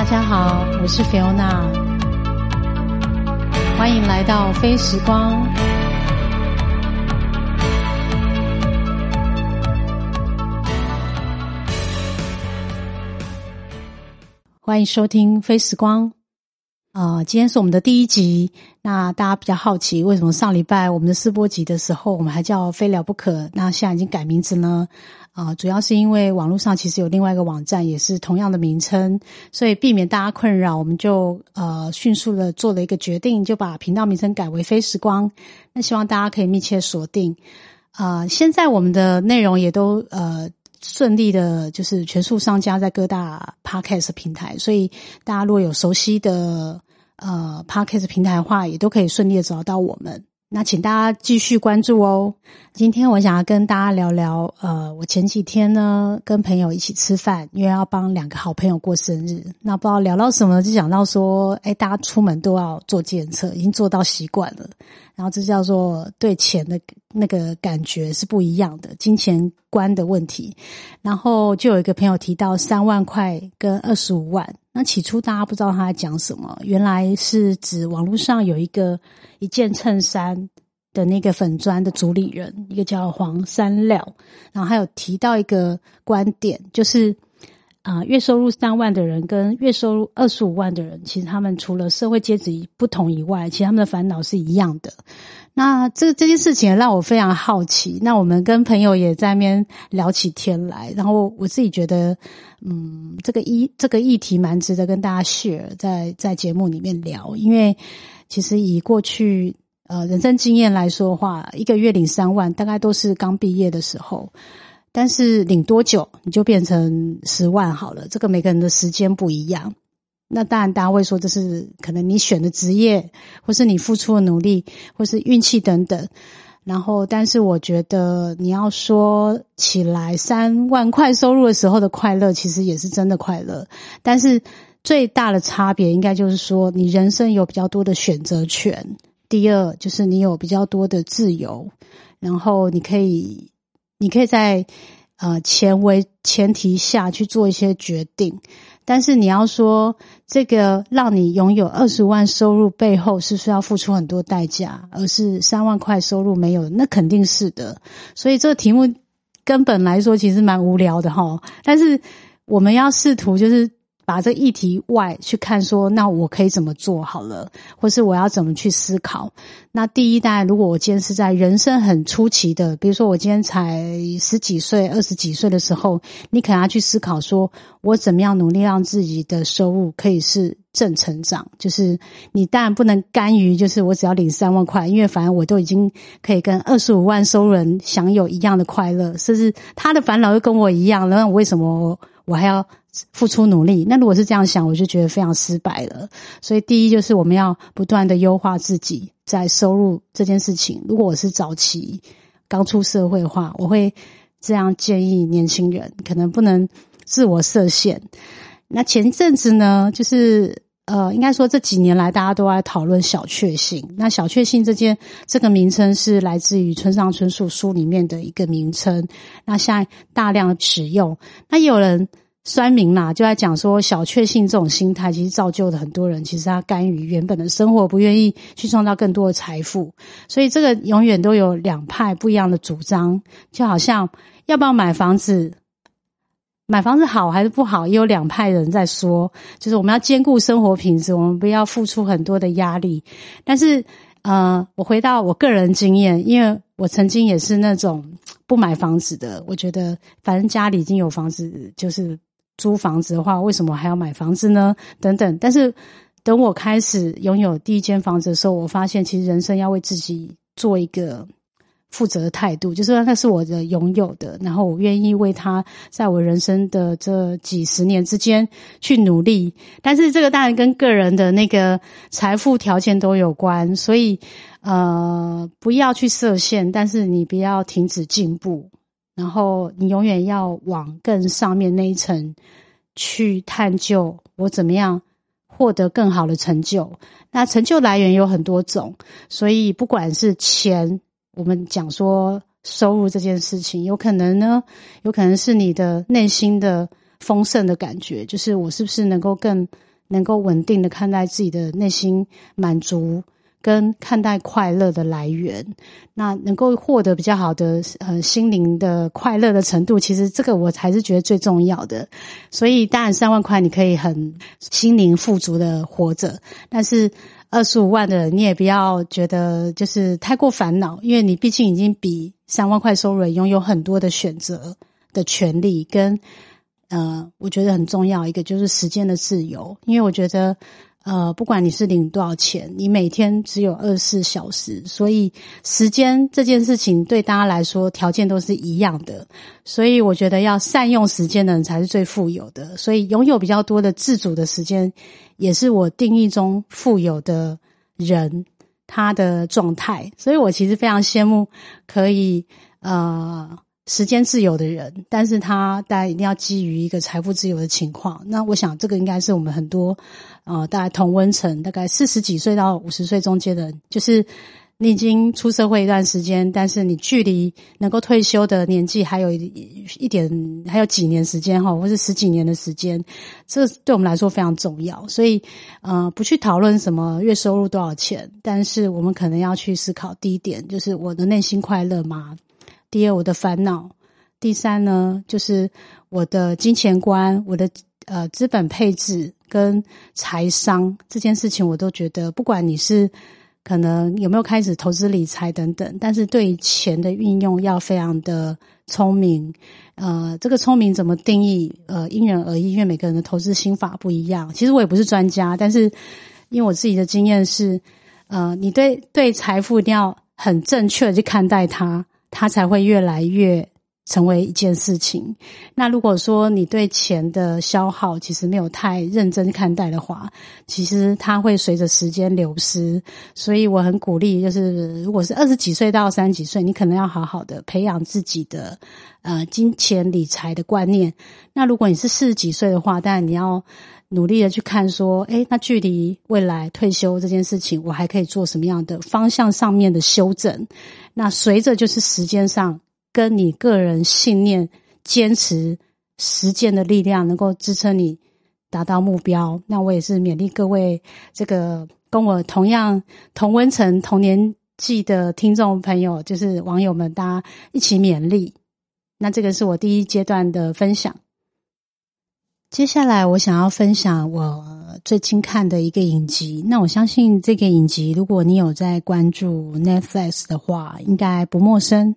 大家好，我是菲欧娜欢迎来到非时光。欢迎收听非时光。啊，今天是我们的第一集。那大家比较好奇，为什么上礼拜我们的试播集的时候，我们还叫“非聊不可”？那现在已经改名字呢？啊，主要是因为网络上其实有另外一个网站，也是同样的名称，所以避免大家困扰，我们就呃迅速的做了一个决定，就把频道名称改为“非时光”。那希望大家可以密切锁定。啊，现在我们的内容也都呃。顺利的，就是全数上架在各大 podcast 平台，所以大家如果有熟悉的呃 podcast 平台的话，也都可以顺利的找到我们。那请大家继续关注哦。今天我想要跟大家聊聊，呃，我前几天呢跟朋友一起吃饭，因为要帮两个好朋友过生日。那不知道聊到什么，就讲到说，哎，大家出门都要做检测，已经做到习惯了。然后这叫做对钱的那个感觉是不一样的，金钱观的问题。然后就有一个朋友提到三万块跟二十五万。起初大家不知道他在讲什么，原来是指网络上有一个一件衬衫的那个粉砖的主理人，一个叫黄三料，然后还有提到一个观点，就是啊，月收入三万的人跟月收入二十五万的人，其实他们除了社会阶级不同以外，其实他们的烦恼是一样的。那这这件事情让我非常好奇。那我们跟朋友也在那边聊起天来，然后我自己觉得，嗯，这个议这个议题蛮值得跟大家 share，在在节目里面聊。因为其实以过去呃人生经验来说的话，一个月领三万，大概都是刚毕业的时候。但是领多久你就变成十万好了，这个每个人的时间不一样。那当然，大家会说这是可能你选的职业，或是你付出的努力，或是运气等等。然后，但是我觉得你要说起来，三万块收入的时候的快乐，其实也是真的快乐。但是最大的差别，应该就是说，你人生有比较多的选择权。第二，就是你有比较多的自由，然后你可以，你可以在呃前为前提下去做一些决定。但是你要说这个让你拥有二十万收入背后是需要付出很多代价，而是三万块收入没有，那肯定是的。所以这个题目根本来说其实蛮无聊的哈。但是我们要试图就是。把这议题外去看，说那我可以怎么做好了，或是我要怎么去思考？那第一代，如果我今天是在人生很初期的，比如说我今天才十几岁、二十几岁的时候，你可能要去思考，说我怎么样努力让自己的收入可以是正成长。就是你当然不能甘于，就是我只要领三万块，因为反正我都已经可以跟二十五万收入人享有一样的快乐，甚至他的烦恼又跟我一样，那我为什么我还要？付出努力，那如果是这样想，我就觉得非常失败了。所以，第一就是我们要不断的优化自己在收入这件事情。如果我是早期刚出社会的话，我会这样建议年轻人，可能不能自我设限。那前阵子呢，就是呃，应该说这几年来大家都在讨论小确幸。那小确幸这件这个名称是来自于村上春树书里面的一个名称。那现在大量使用，那有人。酸民啦，就在讲说小确幸这种心态，其实造就了很多人，其实他甘于原本的生活，不愿意去创造更多的财富。所以这个永远都有两派不一样的主张，就好像要不要买房子，买房子好还是不好，也有两派人在说，就是我们要兼顾生活品质，我们不要付出很多的压力。但是，呃，我回到我个人经验，因为我曾经也是那种不买房子的，我觉得反正家里已经有房子，就是。租房子的话，为什么还要买房子呢？等等。但是，等我开始拥有第一间房子的时候，我发现其实人生要为自己做一个负责的态度，就是那是我的拥有的，然后我愿意为他在我人生的这几十年之间去努力。但是，这个当然跟个人的那个财富条件都有关，所以呃，不要去设限，但是你不要停止进步。然后你永远要往更上面那一层去探究，我怎么样获得更好的成就？那成就来源有很多种，所以不管是钱，我们讲说收入这件事情，有可能呢，有可能是你的内心的丰盛的感觉，就是我是不是能够更能够稳定的看待自己的内心满足。跟看待快乐的来源，那能够获得比较好的呃心灵的快乐的程度，其实这个我还是觉得最重要的。所以当然三万块你可以很心灵富足的活着，但是二十五万的你也不要觉得就是太过烦恼，因为你毕竟已经比三万块收入拥有很多的选择的权利，跟呃我觉得很重要一个就是时间的自由，因为我觉得。呃，不管你是领多少钱，你每天只有二十四小时，所以时间这件事情对大家来说条件都是一样的。所以我觉得要善用时间的人才是最富有的。所以拥有比较多的自主的时间，也是我定义中富有的人他的状态。所以我其实非常羡慕可以呃。时间自由的人，但是他大家一定要基于一个财富自由的情况。那我想，这个应该是我们很多呃，大概同温层，大概四十几岁到五十岁中间的人，就是你已经出社会一段时间，但是你距离能够退休的年纪还有一一点，还有几年时间哈，或是十几年的时间，这对我们来说非常重要。所以，呃，不去讨论什么月收入多少钱，但是我们可能要去思考第一点，就是我的内心快乐吗？第二，我的烦恼；第三呢，就是我的金钱观、我的呃资本配置跟财商这件事情，我都觉得，不管你是可能有没有开始投资理财等等，但是对于钱的运用要非常的聪明。呃，这个聪明怎么定义？呃，因人而异，因为每个人的投资心法不一样。其实我也不是专家，但是因为我自己的经验是，呃，你对对财富一定要很正确的去看待它。他才会越来越成为一件事情。那如果说你对钱的消耗其实没有太认真看待的话，其实它会随着时间流失。所以我很鼓励，就是如果是二十几岁到三十几岁，你可能要好好的培养自己的呃金钱理财的观念。那如果你是四十几岁的话，当然你要努力的去看说，哎，那距离未来退休这件事情，我还可以做什么样的方向上面的修正？那随着就是时间上跟你个人信念坚持实践的力量，能够支撑你达到目标。那我也是勉励各位这个跟我同样同温层同年纪的听众朋友，就是网友们，大家一起勉励。那这个是我第一阶段的分享。接下来我想要分享我。最近看的一个影集，那我相信这个影集，如果你有在关注 Netflix 的话，应该不陌生。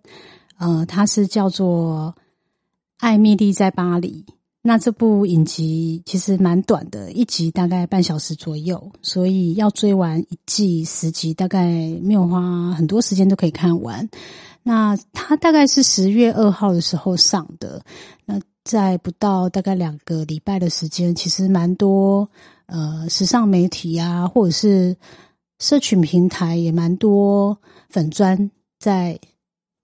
呃，它是叫做《艾米丽在巴黎》。那这部影集其实蛮短的，一集大概半小时左右，所以要追完一季十集，大概没有花很多时间都可以看完。那它大概是十月二号的时候上的，那在不到大概两个礼拜的时间，其实蛮多。呃，时尚媒体啊，或者是社群平台也蛮多粉砖在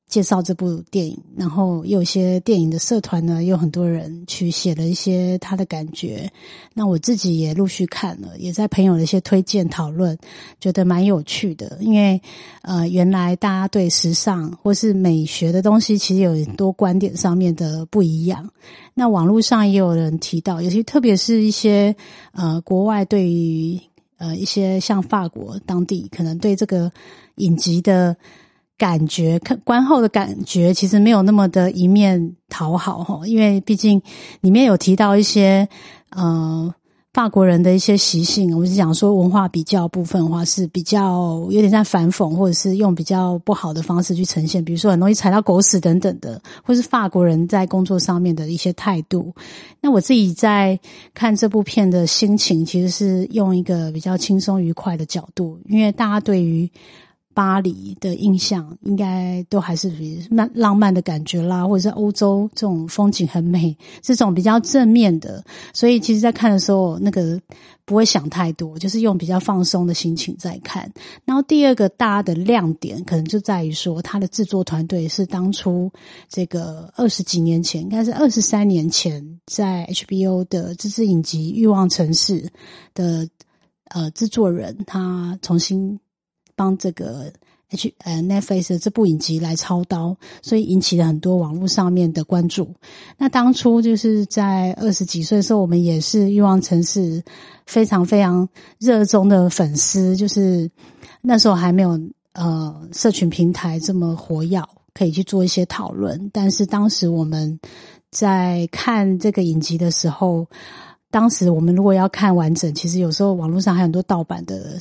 介绍这部电影，然后有些电影的社团呢，有很多人去写了一些他的感觉。那我自己也陆续看了，也在朋友的一些推荐讨论，觉得蛮有趣的。因为呃，原来大家对时尚或是美学的东西，其实有很多观点上面的不一样。那网络上也有人提到，尤其特别是一些呃国外对于呃一些像法国当地，可能对这个影集的感觉看观后的感觉，其实没有那么的一面讨好哈，因为毕竟里面有提到一些呃。法国人的一些习性，我是讲说文化比较部分的话，是比较有点像反讽，或者是用比较不好的方式去呈现，比如说很容易踩到狗屎等等的，或是法国人在工作上面的一些态度。那我自己在看这部片的心情，其实是用一个比较轻松愉快的角度，因为大家对于。巴黎的印象应该都还是比浪浪漫的感觉啦，或者是欧洲这种风景很美，这种比较正面的。所以其实，在看的时候，那个不会想太多，就是用比较放松的心情在看。然后第二个大的亮点，可能就在于说，它的制作团队是当初这个二十几年前，应该是二十三年前，在 HBO 的自制影集《欲望城市》的呃制作人，他重新。帮这个 H 呃 Netflix 的这部影集来操刀，所以引起了很多网络上面的关注。那当初就是在二十几岁的时候，我们也是欲望城市非常非常热衷的粉丝，就是那时候还没有呃社群平台这么活跃，可以去做一些讨论。但是当时我们在看这个影集的时候。当时我们如果要看完整，其实有时候网络上还有很多盗版的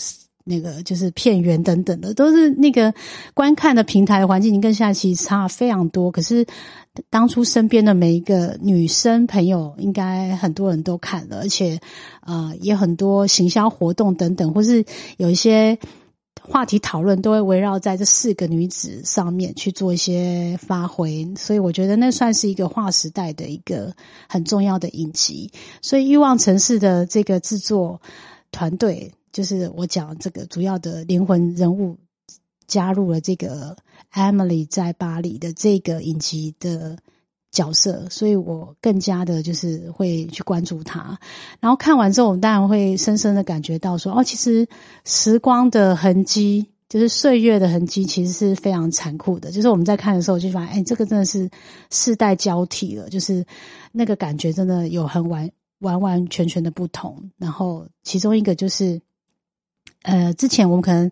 那个，就是片源等等的，都是那个观看的平台环境，跟现在其实差非常多。可是当初身边的每一个女生朋友，应该很多人都看了，而且呃，也很多行销活动等等，或是有一些。话题讨论都会围绕在这四个女子上面去做一些发挥，所以我觉得那算是一个划时代的一个很重要的影集。所以《欲望城市》的这个制作团队，就是我讲这个主要的灵魂人物加入了这个 Emily 在巴黎的这个影集的。角色，所以我更加的就是会去关注他。然后看完之后，我们当然会深深的感觉到说，哦，其实时光的痕迹，就是岁月的痕迹，其实是非常残酷的。就是我们在看的时候，就发现，哎，这个真的是世代交替了，就是那个感觉真的有很完完完全全的不同。然后其中一个就是，呃，之前我们可能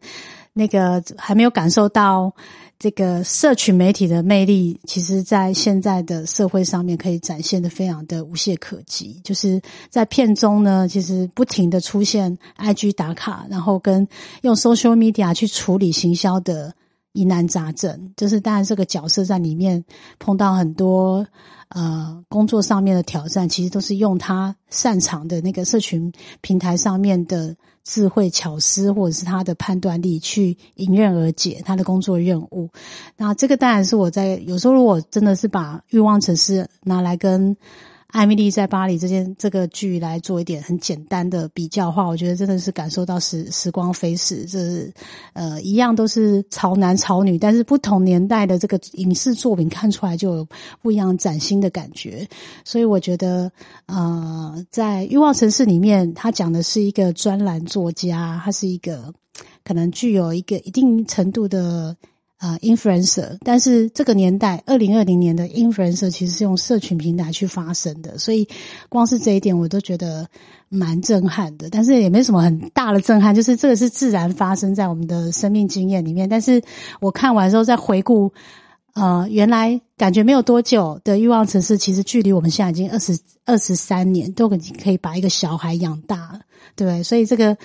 那个还没有感受到。这个社群媒体的魅力，其实，在现在的社会上面可以展现的非常的无懈可击。就是在片中呢，其实不停的出现 IG 打卡，然后跟用 social media 去处理行销的疑难杂症。就是当然，这个角色在里面碰到很多呃工作上面的挑战，其实都是用他擅长的那个社群平台上面的。智慧巧思，或者是他的判断力，去迎刃而解他的工作任务。那这个当然是我在有时候，如果真的是把欲望城市拿来跟。艾米丽在巴黎这件这个剧来做一点很简单的比较话，我觉得真的是感受到时时光飞逝，这是呃一样都是潮男潮女，但是不同年代的这个影视作品看出来就有不一样崭新的感觉。所以我觉得呃，在欲望城市里面，他讲的是一个专栏作家，他是一个可能具有一个一定程度的。啊，influencer，但是这个年代，二零二零年的 influencer 其实是用社群平台去发生的，所以光是这一点我都觉得蛮震撼的。但是也没什么很大的震撼，就是这个是自然发生在我们的生命经验里面。但是我看完之后再回顾，呃，原来感觉没有多久的欲望城市，其实距离我们现在已经二十二十三年，都已经可以把一个小孩养大了，对所以这个。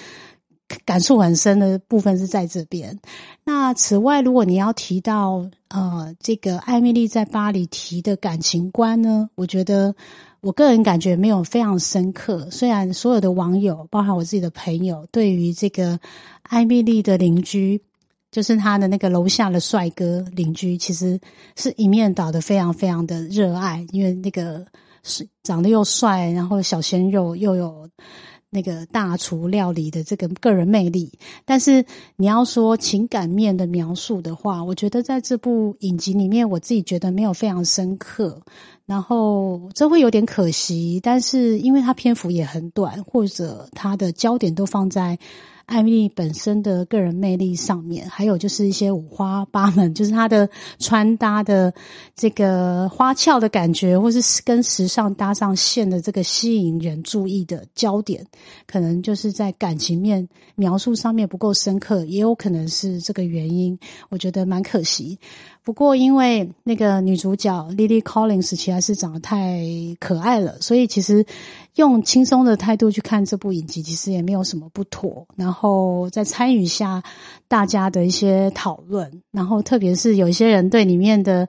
感触很深的部分是在这边。那此外，如果你要提到呃，这个艾米丽在巴黎提的感情观呢，我觉得我个人感觉没有非常深刻。虽然所有的网友，包含我自己的朋友，对于这个艾米丽的邻居，就是他的那个楼下的帅哥邻居，其实是一面倒的，非常非常的热爱，因为那个是长得又帅，然后小鲜肉又有。那个大厨料理的这个个人魅力，但是你要说情感面的描述的话，我觉得在这部影集里面，我自己觉得没有非常深刻，然后这会有点可惜。但是因为它篇幅也很短，或者它的焦点都放在。艾米丽本身的个人魅力上面，还有就是一些五花八门，就是她的穿搭的这个花俏的感觉，或是跟时尚搭上线的这个吸引人注意的焦点，可能就是在感情面描述上面不够深刻，也有可能是这个原因。我觉得蛮可惜。不过，因为那个女主角 Lily Collins 其实是长得太可爱了，所以其实用轻松的态度去看这部影集，其实也没有什么不妥。然后再参与一下大家的一些讨论，然后特别是有一些人对里面的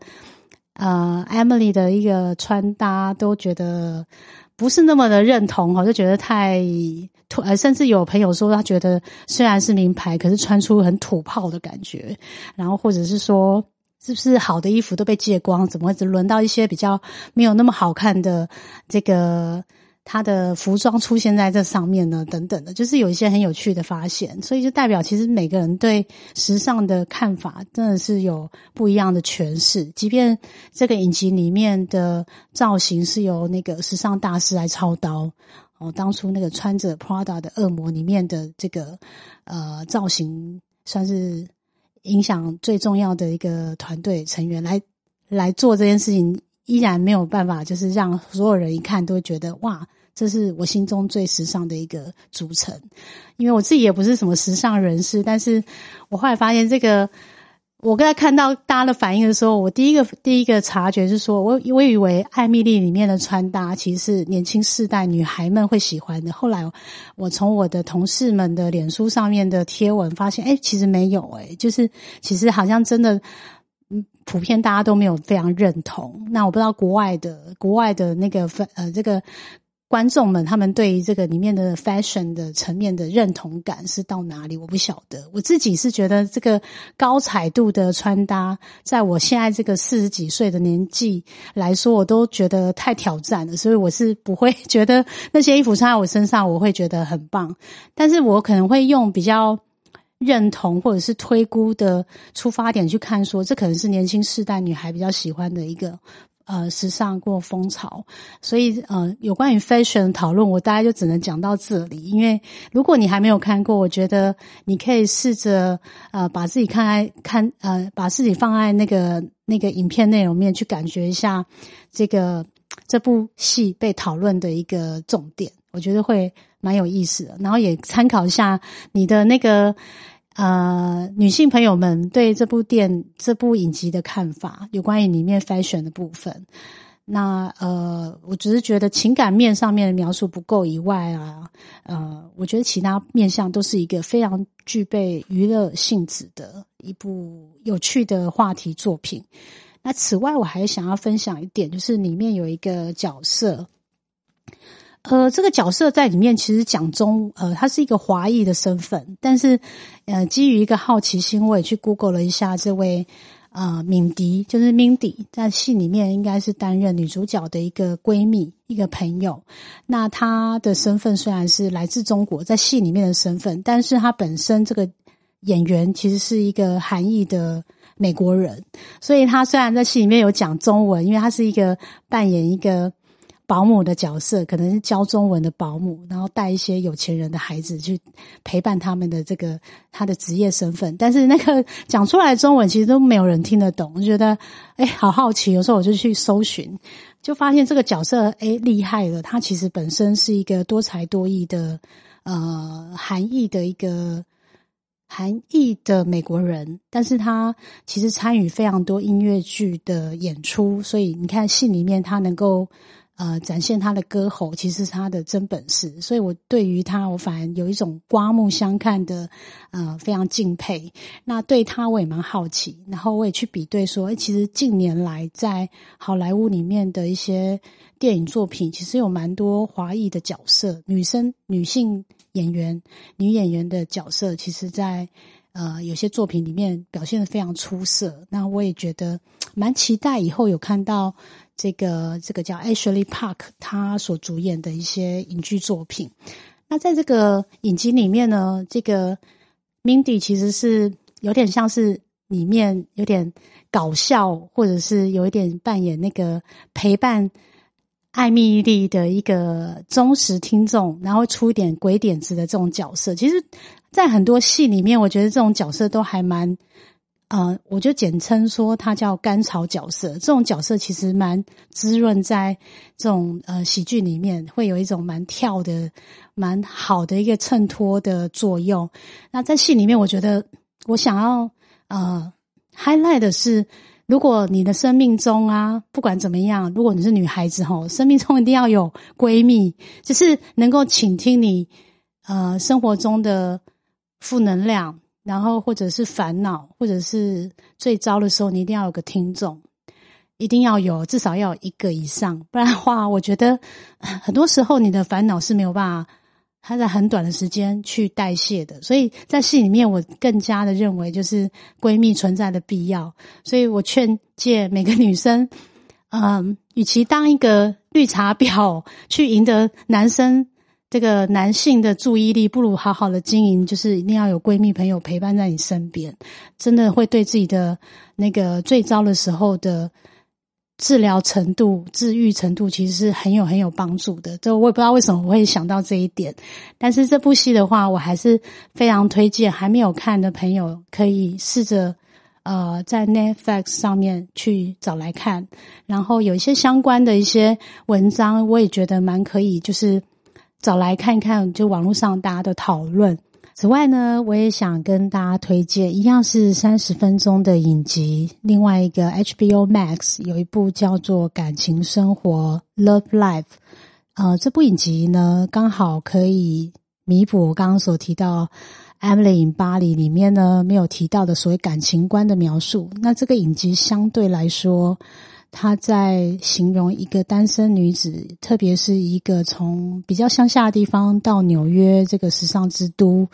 呃 Emily 的一个穿搭都觉得不是那么的认同哈，就觉得太土，呃，甚至有朋友说他觉得虽然是名牌，可是穿出很土炮的感觉，然后或者是说。是不是好的衣服都被借光？怎么会只轮到一些比较没有那么好看的这个他的服装出现在这上面呢？等等的，就是有一些很有趣的发现，所以就代表其实每个人对时尚的看法真的是有不一样的诠释。即便这个影集里面的造型是由那个时尚大师来操刀，哦，当初那个穿着 Prada 的恶魔里面的这个呃造型算是。影响最重要的一个团队成员来来做这件事情，依然没有办法，就是让所有人一看都觉得哇，这是我心中最时尚的一个组成。因为我自己也不是什么时尚人士，但是我后来发现这个。我刚才看到大家的反应的时候，我第一个第一个察觉是说，我我以为艾米丽里面的穿搭其实是年轻世代女孩们会喜欢的。后来我从我的同事们的脸书上面的贴文发现，哎，其实没有，哎，就是其实好像真的，嗯，普遍大家都没有非常认同。那我不知道国外的国外的那个分呃这个。观众们，他们对于这个里面的 fashion 的层面的认同感是到哪里？我不晓得。我自己是觉得这个高彩度的穿搭，在我现在这个四十几岁的年纪来说，我都觉得太挑战了。所以我是不会觉得那些衣服穿在我身上，我会觉得很棒。但是我可能会用比较认同或者是推估的出发点去看，说这可能是年轻世代女孩比较喜欢的一个。呃，时尚过风潮，所以呃，有关于 fashion 讨论，我大概就只能讲到这里。因为如果你还没有看过，我觉得你可以试着呃，把自己看在看呃，把自己放在那个那个影片内容面去感觉一下这个这部戏被讨论的一个重点，我觉得会蛮有意思的。然后也参考一下你的那个。呃，女性朋友们对这部电这部影集的看法，有关于里面 fashion 的部分，那呃，我只是觉得情感面上面的描述不够以外啊，呃，我觉得其他面向都是一个非常具备娱乐性质的一部有趣的话题作品。那此外，我还想要分享一点，就是里面有一个角色。呃，这个角色在里面其实讲中，呃，他是一个华裔的身份，但是，呃，基于一个好奇心，我也去 Google 了一下这位，呃，敏迪，就是 Mindy，在戏里面应该是担任女主角的一个闺蜜，一个朋友。那她的身份虽然是来自中国，在戏里面的身份，但是她本身这个演员其实是一个韩裔的美国人，所以她虽然在戏里面有讲中文，因为她是一个扮演一个。保姆的角色可能是教中文的保姆，然后带一些有钱人的孩子去陪伴他们的这个他的职业身份。但是那个讲出来的中文其实都没有人听得懂。我觉得哎，好好奇。有时候我就去搜寻，就发现这个角色哎厉害了。他其实本身是一个多才多艺的呃韩裔的一个韩裔的美国人，但是他其实参与非常多音乐剧的演出，所以你看戏里面他能够。呃，展现他的歌喉其实是他的真本事，所以我对于他，我反而有一种刮目相看的，呃，非常敬佩。那对他我也蛮好奇，然后我也去比对说，哎，其实近年来在好莱坞里面的一些电影作品，其实有蛮多华裔的角色，女生、女性演员、女演员的角色，其实在呃有些作品里面表现的非常出色。那我也觉得蛮期待以后有看到。这个这个叫 Ashley Park，他所主演的一些影剧作品。那在这个影集里面呢，这个 Mindy 其实是有点像是里面有点搞笑，或者是有一点扮演那个陪伴艾米丽的一个忠实听众，然后出一点鬼点子的这种角色。其实，在很多戏里面，我觉得这种角色都还蛮。呃，我就简称说它叫甘草角色。这种角色其实蛮滋润，在这种呃喜剧里面会有一种蛮跳的、蛮好的一个衬托的作用。那在戏里面，我觉得我想要呃 highlight 的是，如果你的生命中啊，不管怎么样，如果你是女孩子吼，生命中一定要有闺蜜，就是能够倾听你呃生活中的负能量。然后，或者是烦恼，或者是最糟的时候，你一定要有个听众，一定要有，至少要有一个以上，不然的话，我觉得很多时候你的烦恼是没有办法，它在很短的时间去代谢的。所以在戏里面，我更加的认为就是闺蜜存在的必要。所以我劝诫每个女生，嗯，与其当一个绿茶婊去赢得男生。这个男性的注意力不如好好的经营，就是一定要有闺蜜朋友陪伴在你身边，真的会对自己的那个最糟的时候的治疗程度、治愈程度其实是很有很有帮助的。就我也不知道为什么我会想到这一点，但是这部戏的话，我还是非常推荐还没有看的朋友可以试着呃在 Netflix 上面去找来看。然后有一些相关的一些文章，我也觉得蛮可以，就是找来看一看，就网络上大家的讨论。此外呢，我也想跟大家推荐，一样是三十分钟的影集。另外一个 HBO Max 有一部叫做《感情生活》（Love Life）。呃，这部影集呢，刚好可以弥补我刚刚所提到《Emily in 巴黎》里面呢没有提到的所谓感情观的描述。那这个影集相对来说。他在形容一个单身女子，特别是一个从比较乡下的地方到纽约这个时尚之都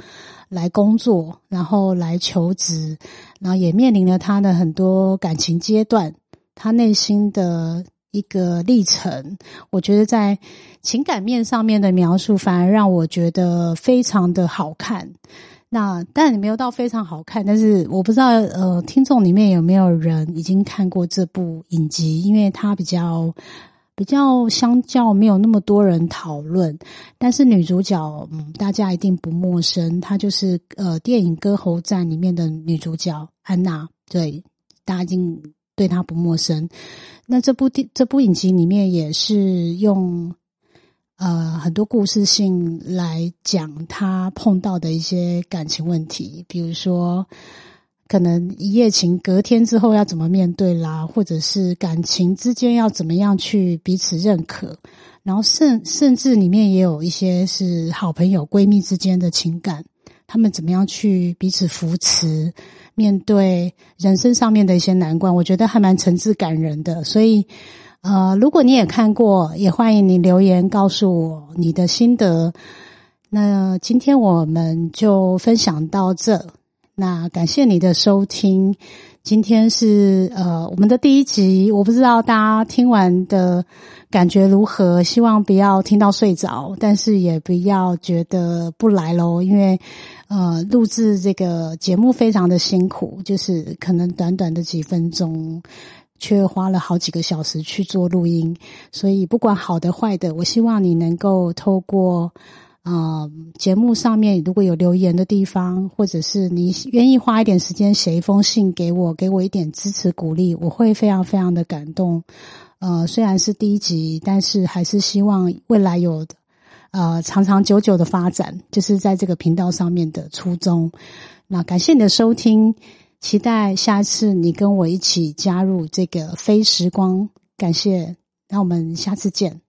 来工作，然后来求职，然后也面临了他的很多感情阶段，他内心的一个历程。我觉得在情感面上面的描述，反而让我觉得非常的好看。那但你没有到非常好看，但是我不知道呃，听众里面有没有人已经看过这部影集，因为它比较比较相较没有那么多人讨论，但是女主角嗯，大家一定不陌生，她就是呃电影《歌喉战》里面的女主角安娜，对，大家一定对她不陌生。那这部电这部影集里面也是用。呃，很多故事性来讲他碰到的一些感情问题，比如说可能一夜情隔天之后要怎么面对啦，或者是感情之间要怎么样去彼此认可，然后甚甚至里面也有一些是好朋友闺蜜之间的情感，他们怎么样去彼此扶持，面对人生上面的一些难关，我觉得还蛮诚挚感人的，所以。呃，如果你也看过，也欢迎你留言告诉我你的心得。那今天我们就分享到这。那感谢你的收听。今天是呃我们的第一集，我不知道大家听完的感觉如何。希望不要听到睡着，但是也不要觉得不来喽。因为呃录制这个节目非常的辛苦，就是可能短短的几分钟。却花了好几个小时去做录音，所以不管好的坏的，我希望你能够透过啊节目上面如果有留言的地方，或者是你愿意花一点时间写一封信给我，给我一点支持鼓励，我会非常非常的感动。呃，虽然是第一集，但是还是希望未来有呃长长久久的发展，就是在这个频道上面的初衷。那感谢你的收听。期待下一次你跟我一起加入这个非时光，感谢，那我们下次见。